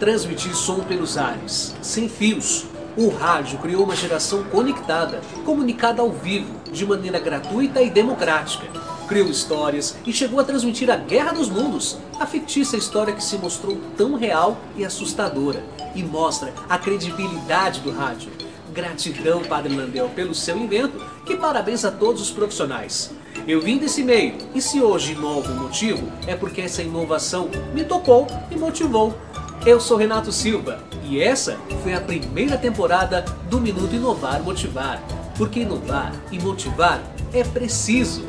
Transmitir som pelos ares, sem fios. O rádio criou uma geração conectada, comunicada ao vivo, de maneira gratuita e democrática. Criou histórias e chegou a transmitir a Guerra dos Mundos, a fictícia história que se mostrou tão real e assustadora, e mostra a credibilidade do rádio. Gratidão, Padre Landel, pelo seu invento, que parabéns a todos os profissionais. Eu vim desse meio, e se hoje inovo motivo, é porque essa inovação me tocou e motivou. Eu sou Renato Silva, e essa foi a primeira temporada do Minuto Inovar Motivar. Porque inovar e motivar é preciso.